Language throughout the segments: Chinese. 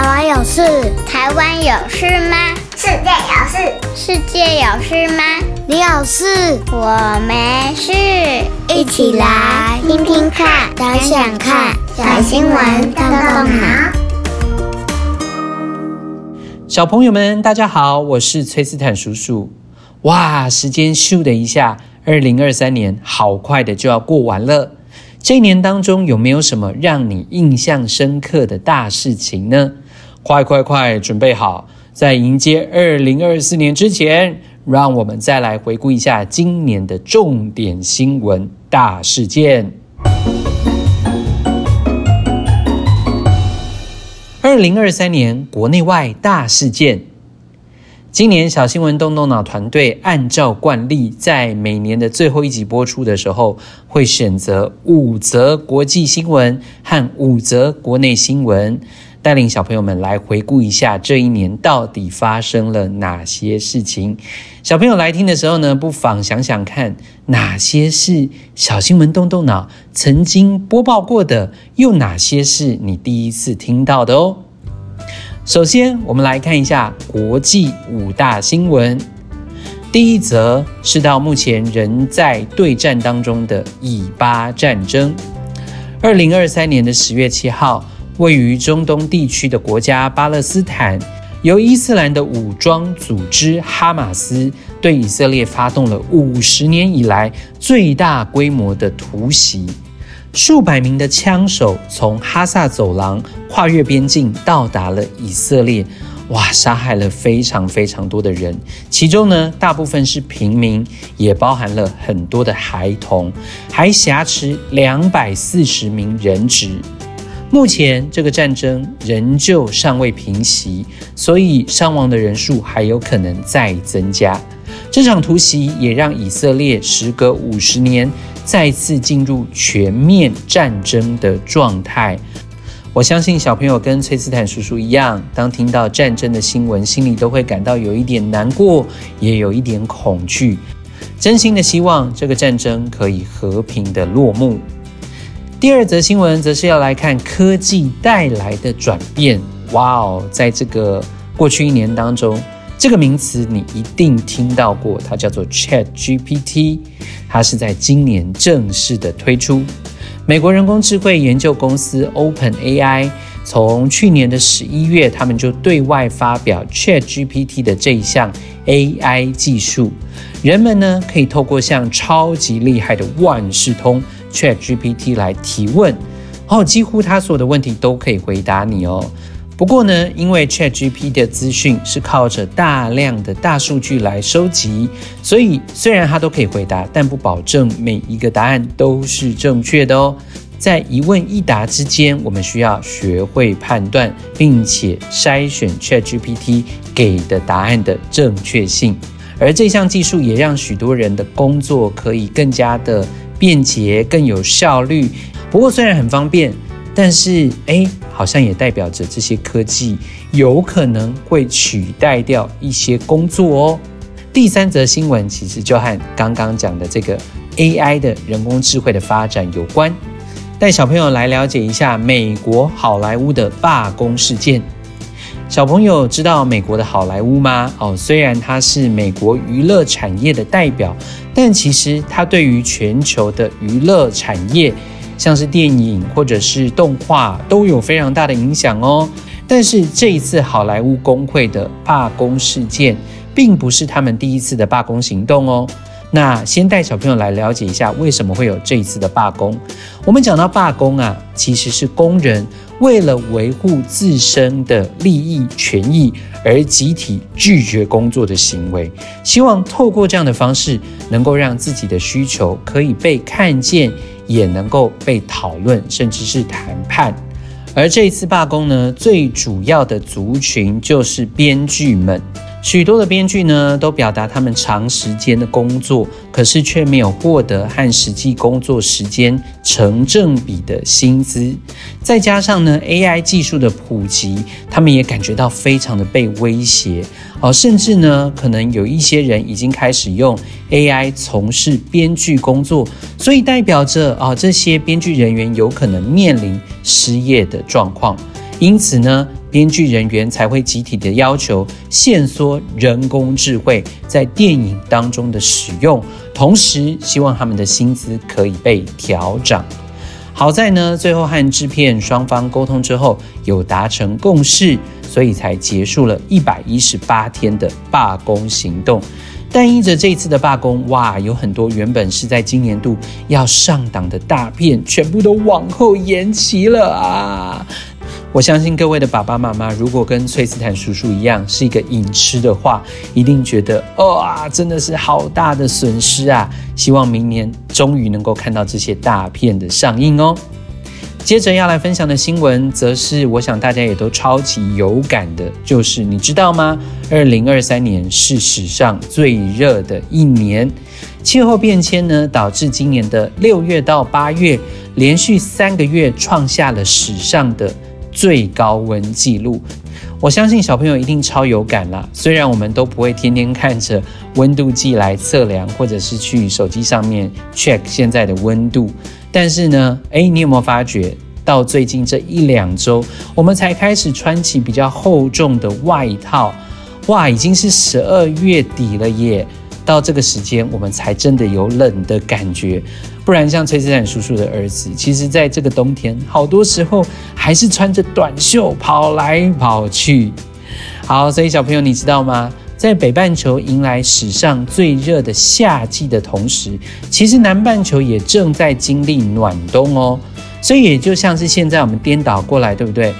台湾有事？台湾有事吗？世界有事？世界有事吗？你有事？我没事。一起来听听看，想想看，小新闻动动脑。小朋友们，大家好，我是崔斯坦叔叔。哇，时间咻的一下，二零二三年好快的就要过完了。这一年当中有没有什么让你印象深刻的大事情呢？快快快，准备好，在迎接二零二四年之前，让我们再来回顾一下今年的重点新闻大事件。二零二三年国内外大事件。今年小新闻动动脑团队按照惯例，在每年的最后一集播出的时候，会选择五则国际新闻和五则国内新闻，带领小朋友们来回顾一下这一年到底发生了哪些事情。小朋友来听的时候呢，不妨想想看，哪些是小新闻动动脑曾经播报过的，又哪些是你第一次听到的哦。首先，我们来看一下国际五大新闻。第一则是到目前仍在对战当中的以巴战争。二零二三年的十月七号，位于中东地区的国家巴勒斯坦，由伊斯兰的武装组织哈马斯对以色列发动了五十年以来最大规模的突袭。数百名的枪手从哈萨走廊跨越边境，到达了以色列。哇，杀害了非常非常多的人，其中呢，大部分是平民，也包含了很多的孩童，还挟持两百四十名人质。目前这个战争仍旧尚未平息，所以伤亡的人数还有可能再增加。这场突袭也让以色列时隔五十年。再次进入全面战争的状态，我相信小朋友跟崔斯坦叔叔一样，当听到战争的新闻，心里都会感到有一点难过，也有一点恐惧。真心的希望这个战争可以和平的落幕。第二则新闻则是要来看科技带来的转变。哇哦，在这个过去一年当中。这个名词你一定听到过，它叫做 ChatGPT，它是在今年正式的推出。美国人工智慧研究公司 OpenAI 从去年的十一月，他们就对外发表 ChatGPT 的这一项 AI 技术。人们呢可以透过像超级厉害的万事通 ChatGPT 来提问，哦，几乎它所有的问题都可以回答你哦。不过呢，因为 ChatGPT 的资讯是靠着大量的大数据来收集，所以虽然它都可以回答，但不保证每一个答案都是正确的哦。在一问一答之间，我们需要学会判断，并且筛选 ChatGPT 给的答案的正确性。而这项技术也让许多人的工作可以更加的便捷、更有效率。不过虽然很方便，但是诶好像也代表着这些科技有可能会取代掉一些工作哦。第三则新闻其实就和刚刚讲的这个 AI 的人工智慧的发展有关，带小朋友来了解一下美国好莱坞的罢工事件。小朋友知道美国的好莱坞吗？哦，虽然它是美国娱乐产业的代表，但其实它对于全球的娱乐产业。像是电影或者是动画都有非常大的影响哦。但是这一次好莱坞工会的罢工事件，并不是他们第一次的罢工行动哦。那先带小朋友来了解一下，为什么会有这一次的罢工。我们讲到罢工啊，其实是工人为了维护自身的利益权益而集体拒绝工作的行为，希望透过这样的方式，能够让自己的需求可以被看见。也能够被讨论，甚至是谈判。而这一次罢工呢，最主要的族群就是编剧们。许多的编剧呢，都表达他们长时间的工作，可是却没有获得和实际工作时间成正比的薪资。再加上呢，AI 技术的普及，他们也感觉到非常的被威胁。哦，甚至呢，可能有一些人已经开始用 AI 从事编剧工作，所以代表着啊，这些编剧人员有可能面临失业的状况。因此呢，编剧人员才会集体的要求限缩人工智慧在电影当中的使用，同时希望他们的薪资可以被调涨。好在呢，最后和制片双方沟通之后，有达成共识，所以才结束了一百一十八天的罢工行动。但因着这一次的罢工，哇，有很多原本是在今年度要上档的大片，全部都往后延期了啊！我相信各位的爸爸妈妈，如果跟崔斯坦叔叔一样是一个影痴的话，一定觉得哇，真的是好大的损失啊！希望明年终于能够看到这些大片的上映哦。接着要来分享的新闻，则是我想大家也都超级有感的，就是你知道吗？二零二三年是史上最热的一年，气候变迁呢，导致今年的六月到八月连续三个月创下了史上的最高温记录。我相信小朋友一定超有感啦，虽然我们都不会天天看着温度计来测量，或者是去手机上面 check 现在的温度。但是呢，诶，你有没有发觉到最近这一两周，我们才开始穿起比较厚重的外套？哇，已经是十二月底了耶！到这个时间，我们才真的有冷的感觉。不然，像崔斯坦叔叔的儿子，其实在这个冬天，好多时候还是穿着短袖跑来跑去。好，所以小朋友，你知道吗？在北半球迎来史上最热的夏季的同时，其实南半球也正在经历暖冬哦。所以也就像是现在我们颠倒过来，对不对？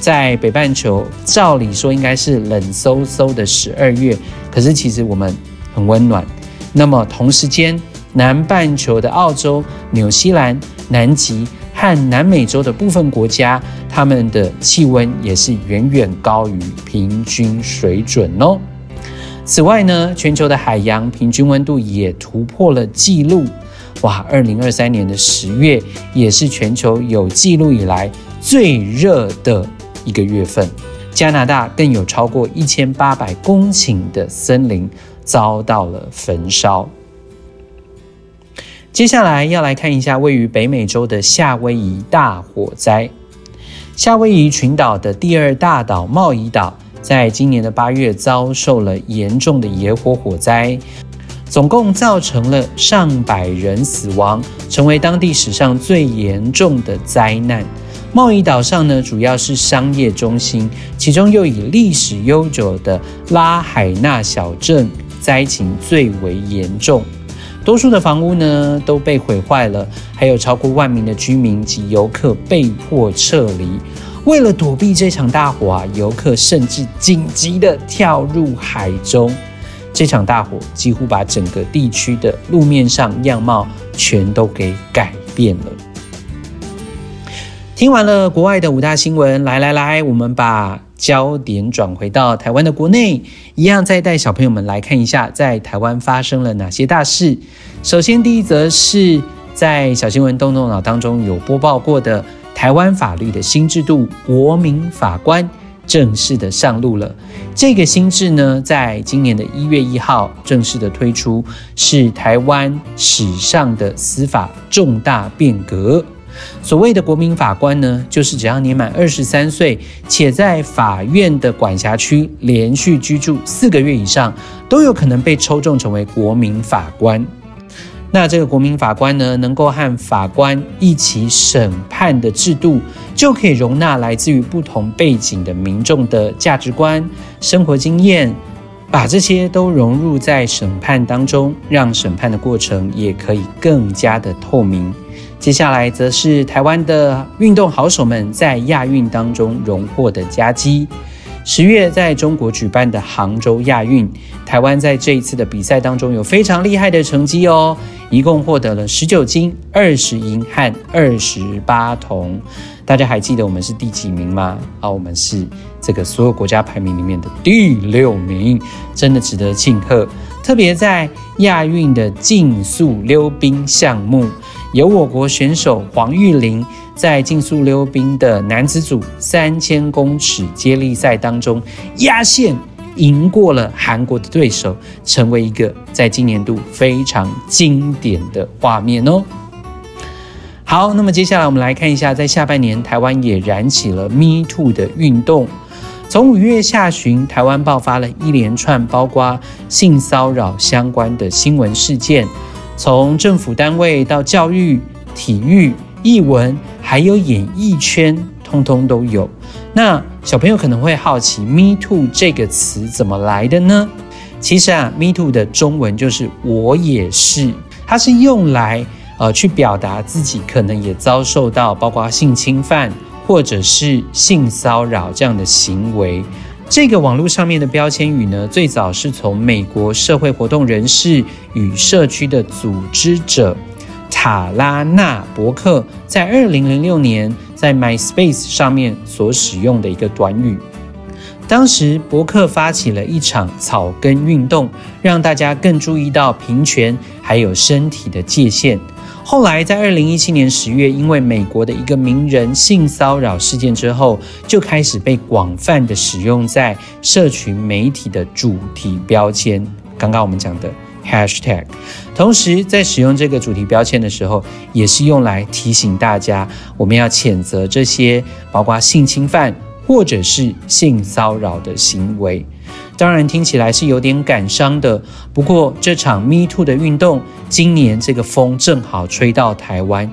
在北半球，照理说应该是冷飕飕的十二月，可是其实我们很温暖。那么同时间，南半球的澳洲、纽西兰、南极和南美洲的部分国家，他们的气温也是远远高于平均水准哦。此外呢，全球的海洋平均温度也突破了纪录。哇，二零二三年的十月也是全球有记录以来最热的一个月份。加拿大更有超过一千八百公顷的森林遭到了焚烧。接下来要来看一下位于北美洲的夏威夷大火灾。夏威夷群岛的第二大岛茂宜岛。在今年的八月，遭受了严重的野火火灾，总共造成了上百人死亡，成为当地史上最严重的灾难。茂宜岛上呢，主要是商业中心，其中又以历史悠久的拉海纳小镇灾情最为严重，多数的房屋呢都被毁坏了，还有超过万名的居民及游客被迫撤离。为了躲避这场大火啊，游客甚至紧急地跳入海中。这场大火几乎把整个地区的路面上样貌全都给改变了。听完了国外的五大新闻，来来来，我们把焦点转回到台湾的国内，一样再带小朋友们来看一下，在台湾发生了哪些大事。首先，第一则是在小新闻动动脑当中有播报过的。台湾法律的新制度——国民法官正式的上路了。这个新制呢，在今年的一月一号正式的推出，是台湾史上的司法重大变革。所谓的国民法官呢，就是只要年满二十三岁，且在法院的管辖区连续居住四个月以上，都有可能被抽中成为国民法官。那这个国民法官呢，能够和法官一起审判的制度，就可以容纳来自于不同背景的民众的价值观、生活经验，把这些都融入在审判当中，让审判的过程也可以更加的透明。接下来则是台湾的运动好手们在亚运当中荣获的佳绩。十月在中国举办的杭州亚运，台湾在这一次的比赛当中有非常厉害的成绩哦，一共获得了十九金、二十银和二十八铜。大家还记得我们是第几名吗？啊，我们是这个所有国家排名里面的第六名，真的值得庆贺。特别在亚运的竞速溜冰项目，由我国选手黄玉玲。在竞速溜冰的男子组三千公尺接力赛当中，压线赢过了韩国的对手，成为一个在今年度非常经典的画面哦。好，那么接下来我们来看一下，在下半年台湾也燃起了 Me Too 的运动。从五月下旬，台湾爆发了一连串包括性骚扰相关的新闻事件，从政府单位到教育、体育、艺文，还有演艺圈，通通都有。那小朋友可能会好奇，Me Too 这个词怎么来的呢？其实啊，Me Too 的中文就是我也是，它是用来。呃，去表达自己可能也遭受到包括性侵犯或者是性骚扰这样的行为。这个网络上面的标签语呢，最早是从美国社会活动人士与社区的组织者塔拉纳伯克在二零零六年在 MySpace 上面所使用的一个短语。当时伯克发起了一场草根运动，让大家更注意到平权还有身体的界限。后来，在二零一七年十月，因为美国的一个名人性骚扰事件之后，就开始被广泛的使用在社群媒体的主题标签。刚刚我们讲的 hashtag，同时在使用这个主题标签的时候，也是用来提醒大家，我们要谴责这些包括性侵犯或者是性骚扰的行为。当然听起来是有点感伤的，不过这场 Me Too 的运动，今年这个风正好吹到台湾，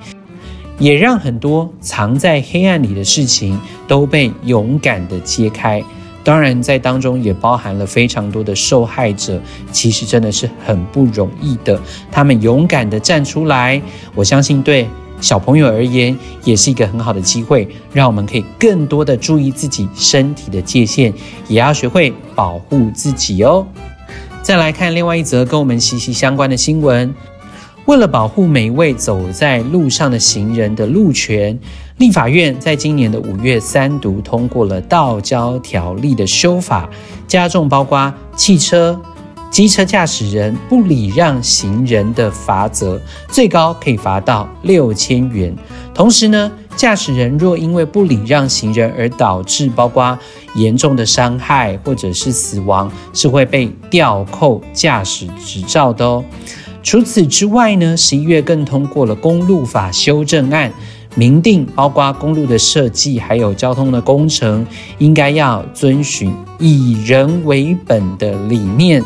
也让很多藏在黑暗里的事情都被勇敢的揭开。当然，在当中也包含了非常多的受害者，其实真的是很不容易的，他们勇敢的站出来，我相信对。小朋友而言，也是一个很好的机会，让我们可以更多的注意自己身体的界限，也要学会保护自己哦。再来看另外一则跟我们息息相关的新闻，为了保护每一位走在路上的行人的路权，立法院在今年的五月三读通过了道交条例的修法，加重包括汽车。机车驾驶人不礼让行人的罚则，最高可以罚到六千元。同时呢，驾驶人若因为不礼让行人而导致包括严重的伤害或者是死亡，是会被吊扣驾驶执照的哦。除此之外呢，十一月更通过了公路法修正案，明定包括公路的设计还有交通的工程，应该要遵循以人为本的理念。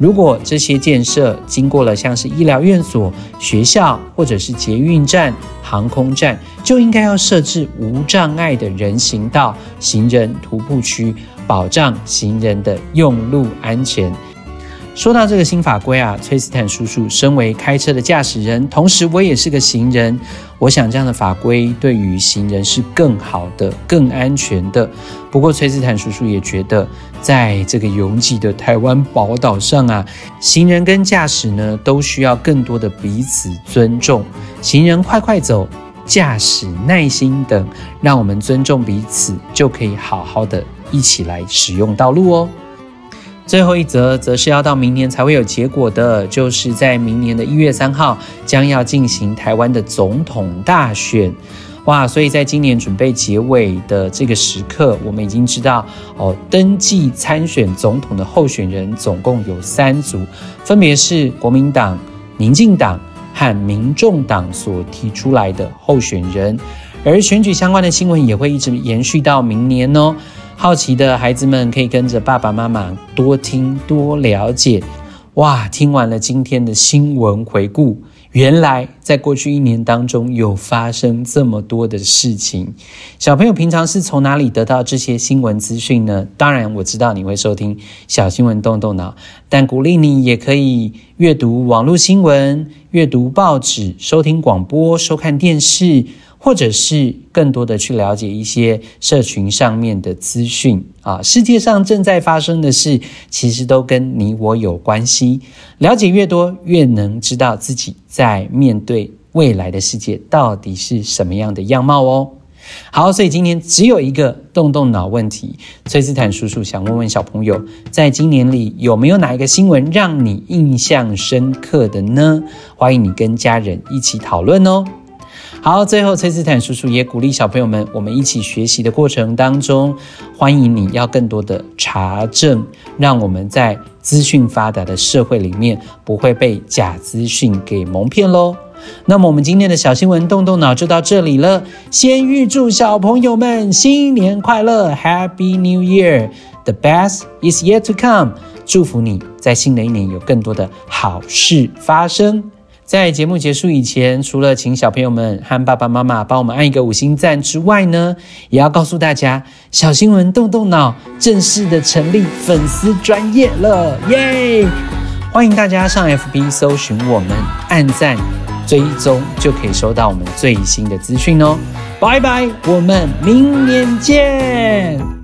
如果这些建设经过了像是医疗院所、学校或者是捷运站、航空站，就应该要设置无障碍的人行道、行人徒步区，保障行人的用路安全。说到这个新法规啊，崔斯坦叔叔身为开车的驾驶人，同时我也是个行人，我想这样的法规对于行人是更好的、更安全的。不过崔斯坦叔叔也觉得，在这个拥挤的台湾宝岛上啊，行人跟驾驶呢都需要更多的彼此尊重。行人快快走，驾驶耐心等，让我们尊重彼此，就可以好好的一起来使用道路哦。最后一则则是要到明年才会有结果的，就是在明年的一月三号将要进行台湾的总统大选，哇！所以在今年准备结尾的这个时刻，我们已经知道哦，登记参选总统的候选人总共有三组，分别是国民党、民进党和民众党所提出来的候选人，而选举相关的新闻也会一直延续到明年哦。好奇的孩子们可以跟着爸爸妈妈多听多了解。哇，听完了今天的新闻回顾，原来在过去一年当中有发生这么多的事情。小朋友平常是从哪里得到这些新闻资讯呢？当然我知道你会收听小新闻动动脑，但鼓励你也可以阅读网络新闻、阅读报纸、收听广播、收看电视。或者是更多的去了解一些社群上面的资讯啊，世界上正在发生的事，其实都跟你我有关系。了解越多，越能知道自己在面对未来的世界到底是什么样的样貌哦。好，所以今天只有一个动动脑问题，崔斯坦叔叔想问问小朋友，在今年里有没有哪一个新闻让你印象深刻的呢？欢迎你跟家人一起讨论哦。好，最后崔斯坦叔叔也鼓励小朋友们，我们一起学习的过程当中，欢迎你要更多的查证，让我们在资讯发达的社会里面不会被假资讯给蒙骗喽。那么我们今天的小新闻动动脑就到这里了。先预祝小朋友们新年快乐，Happy New Year！The best is yet to come。祝福你在新的一年有更多的好事发生。在节目结束以前，除了请小朋友们和爸爸妈妈帮我们按一个五星赞之外呢，也要告诉大家，小新闻动动脑正式的成立粉丝专业了，耶！欢迎大家上 FB 搜寻我们，按赞追踪就可以收到我们最新的资讯哦。拜拜，我们明年见。